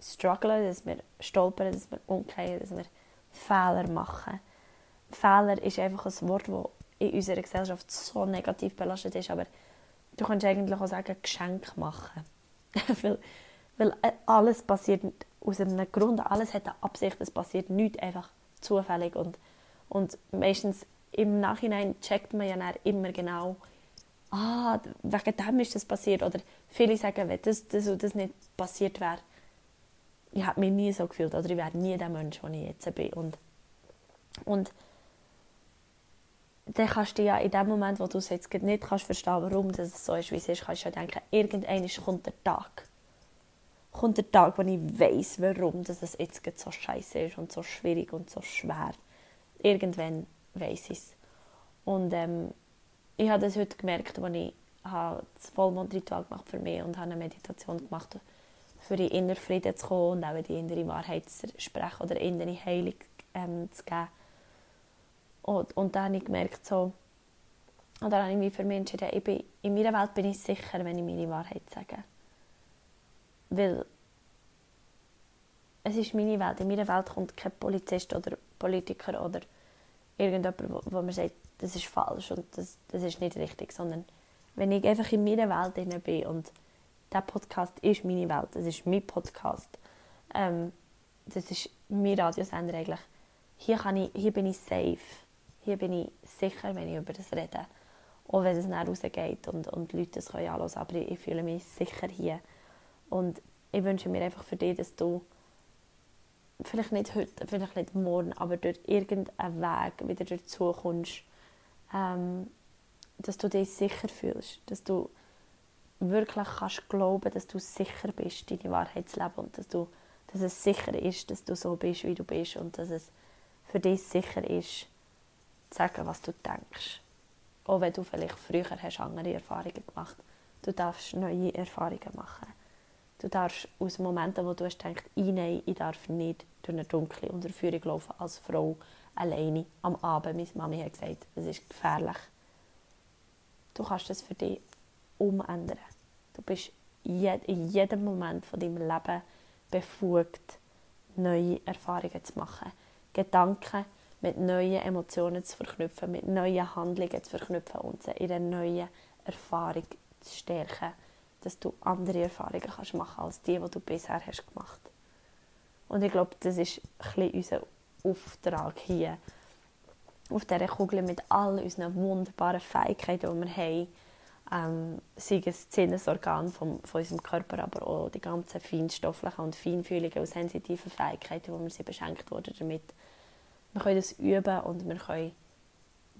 S1: strugglen, dass wir stolpern, dass wir umkehren, dass wir Fehler machen. Fehler ist einfach ein Wort, das in unserer Gesellschaft so negativ belastet ist, aber du kannst eigentlich auch sagen, Geschenk machen. weil, weil alles passiert aus einem Grund, alles hat eine Absicht, es passiert nicht einfach zufällig und, und meistens im Nachhinein checkt man ja immer genau, ah, wegen dem ist das passiert. Oder viele sagen, wenn das, das das nicht passiert wäre, ich hätte mich nie so gefühlt oder ich wäre nie der Mensch, der ich jetzt bin. Und, und dann kannst du ja in dem Moment, wo du es jetzt nicht kannst verstehen warum das so ist, wie es ist, kannst du ja denken, irgendwann kommt der Tag. Kommt der Tag, wo ich weiß, warum das jetzt so scheiße ist und so schwierig und so schwer. Irgendwann weiß ich es. Und ähm, ich habe das heute gemerkt, als ich das Vollmondritual gemacht für mich und habe eine Meditation gemacht, für in den inneren Frieden zu kommen und auch die innere Wahrheit zu sprechen oder innere Heilung ähm, zu geben. Und, und dann habe ich gemerkt, so, oder habe ich mich für mich entschieden, ich bin, in meiner Welt bin ich sicher, wenn ich meine Wahrheit sage. Weil es ist meine Welt. In meiner Welt kommt kein Polizist oder Politiker oder irgendjemand, wo, wo man sagt, das ist falsch und das, das ist nicht richtig, sondern wenn ich einfach in meiner Welt bin und der Podcast ist meine Welt, das ist mein Podcast, ähm, das ist mein Radiosender eigentlich, hier, kann ich, hier bin ich safe, hier bin ich sicher, wenn ich über das rede, auch wenn es nach rausgeht und, und die Leute das können anhören, aber ich, ich fühle mich sicher hier. Und ich wünsche mir einfach für dich, dass du vielleicht nicht heute, vielleicht nicht morgen, aber durch irgendeinen Weg wieder dazu kommst, ähm, dass du dich sicher fühlst, dass du wirklich kannst glauben, dass du sicher bist, deine Wahrheit zu leben und dass, du, dass es sicher ist, dass du so bist, wie du bist und dass es für dich sicher ist, zu sagen, was du denkst. Auch wenn du vielleicht früher hast andere Erfahrungen gemacht Du darfst neue Erfahrungen machen. Du darfst aus Momenten, wo du hast gedacht, nein, ich darf nicht durch eine dunkle Unterführung laufen als Frau alleine am Abend. Meine Mami hat gesagt, es ist gefährlich. Du kannst das für dich umändern. Du bist in jedem Moment von deinem Leben befugt, neue Erfahrungen zu machen. Gedanken mit neuen Emotionen zu verknüpfen, mit neuen Handlungen zu verknüpfen und sie in eine neue Erfahrung zu stärken, dass du andere Erfahrungen kannst machen als die, die du bisher hast gemacht Und ich glaube, das ist ein unser Auftrag hier auf dieser Kugel mit all unseren wunderbaren Fähigkeiten, die wir haben, ähm, sei es das Sinnesorgan von, von unserem Körper, aber auch die ganzen feinstofflichen und feinfühligen und sensitiven Fähigkeiten, die wir sie beschenkt wurden damit. Wir können das üben und wir können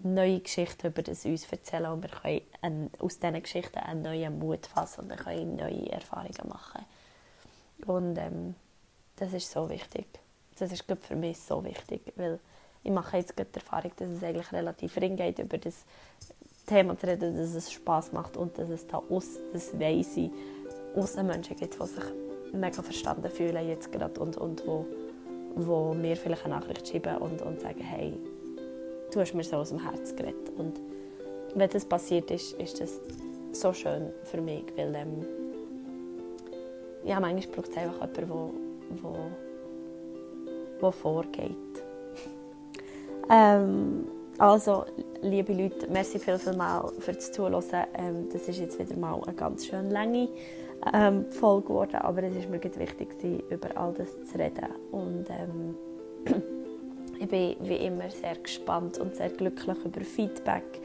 S1: neue Geschichten über das uns erzählen und wir können ein, aus diesen Geschichten einen neuen Mut fassen und wir können neue Erfahrungen machen. Und ähm, das ist so wichtig. Das ist für mich so wichtig, weil ich mache jetzt die Erfahrung, dass es eigentlich relativ ring geht, über das Thema zu reden, dass es Spaß macht und dass es da aus, das weiss ich, aussen Menschen gibt, die sich mega verstanden fühlen jetzt gerade und, und wo, wo mir vielleicht eine Nachricht schreiben und, und sagen, hey, du hast mir so aus dem Herz geredet. Und wenn das passiert ist, ist das so schön für mich, weil ähm, ja, manchmal braucht es einfach jemanden, der wo vorgeht. ähm, also, liebe Leute, merci viel, viel mal für das Zuhören. Ähm, das ist jetzt wieder mal eine ganz schön lange ähm, Folge geworden, aber es ist mir wichtig, über all das zu reden. Und ähm, ich bin wie immer sehr gespannt und sehr glücklich über Feedback.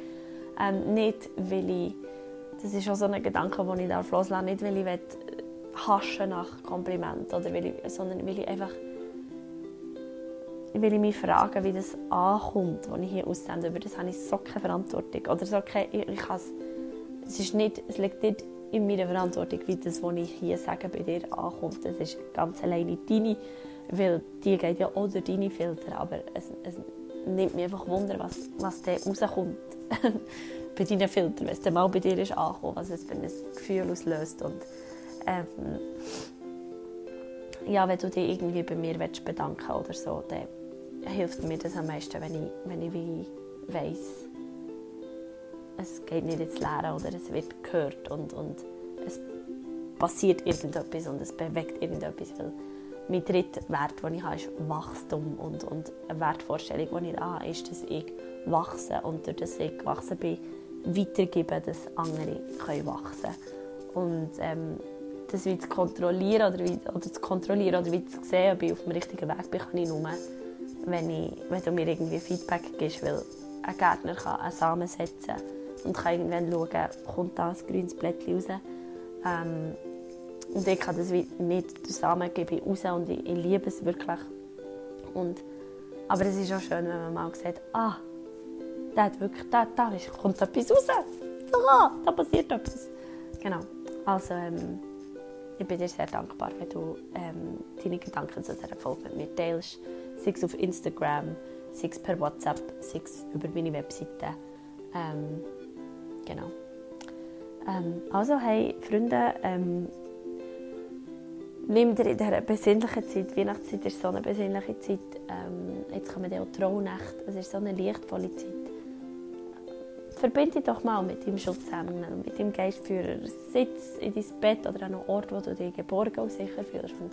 S1: Ähm, nicht, weil ich, das ist auch so ein Gedanke, den ich loslassen nicht weil ich haschen nach Komplimenten, oder weil ich, sondern weil ich einfach will ich mich fragen, wie das ankommt, was ich hier aussende. Über das habe ich so keine Verantwortung. Oder so keine, ich, ich es, ist nicht, es liegt nicht in meiner Verantwortung, wie das, was ich hier sage, bei dir ankommt. Das ist ganz alleine deine weil die geht ja auch deine Filter, aber es, es nimmt mich einfach Wunder, was, was da rauskommt bei deinen Filtern, wenn es dann mal bei dir ist angekommen, was es für ein Gefühl auslöst. Und, ähm, ja, wenn du dich irgendwie bei mir willst bedanken oder so, dann hilft mir das am meisten, wenn ich, wenn ich wie es geht nicht ins Leere oder es wird gehört und, und es passiert irgendetwas und es bewegt irgendetwas. Weil mein dritter Wert, den ich habe, ist Wachstum. Und, und eine Wertvorstellung, die ich habe, ist, dass ich wachse und durch das ich gewachsen bin, weitergeben, dass andere können wachsen können. Und ähm, das wie zu kontrollieren oder, wie, oder zu kontrollieren oder wie zu sehen, ob ich auf dem richtigen Weg bin, kann ich nur, wenn, ich, wenn du mir irgendwie Feedback gibst, weil ein Gärtner kann einen Samen setzen und kann irgendwann schauen, kommt da ein grünes Blättchen raus. Ähm, und ich kann das nicht gebe ich raus und ich, ich liebe es wirklich. Und, aber es ist auch schön, wenn man mal sieht, ah, da, hat wirklich, da, da ist, kommt etwas raus. Ah, da passiert etwas. Genau. Also, ähm, ich bin dir sehr dankbar, wenn du ähm, deine Gedanken zu dieser Folge mit mir teilst. Sei es auf Instagram, sei es per WhatsApp, sei es über meine Webseite. Ähm, genau. Ähm, also, hey, Freunde, ähm, nimm dir in dieser besinnlichen Zeit, Weihnachtszeit ist so eine besinnliche Zeit, ähm, jetzt kommen ja auch Traunächte, es ist so eine lichtvolle Zeit. Verbinde dich doch mal mit deinem Schutzengel, mit deinem Geistführer. Sitz in deinem Bett oder an einem Ort, wo du dich geborgen und sicher fühlst. Und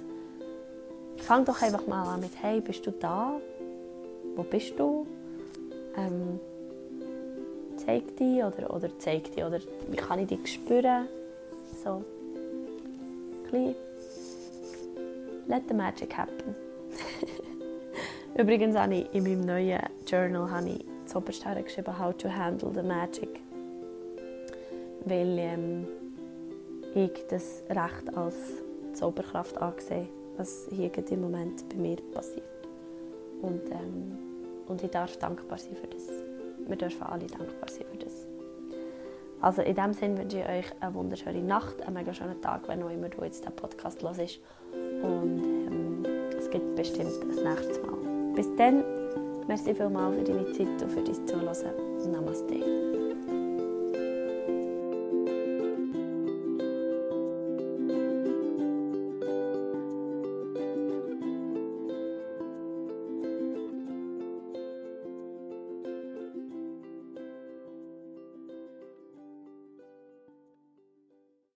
S1: fang doch einfach mal an mit «Hey, bist du da? Wo bist du?» ähm, Zeig dich oder, oder zeig dich oder wie kann ich dich spüren? So, klein Let the magic happen. Übrigens habe ich in meinem neuen Journal habe ich zuoberst geschrieben «How to handle the magic». Weil ähm, ich das Recht als Zauberkraft ansehe, was hier im Moment bei mir passiert. Und, ähm, und ich darf dankbar sein für das. Wir dürfen alle dankbar sein für das. Also in diesem Sinne wünsche ich euch eine wunderschöne Nacht, einen mega schönen Tag, wenn auch immer du jetzt den Podcast hörst. Und ähm, es gibt bestimmt ein nächstes Mal. Bis dann, merci vielmals für deine Zeit und für dein Zuhören. Namaste.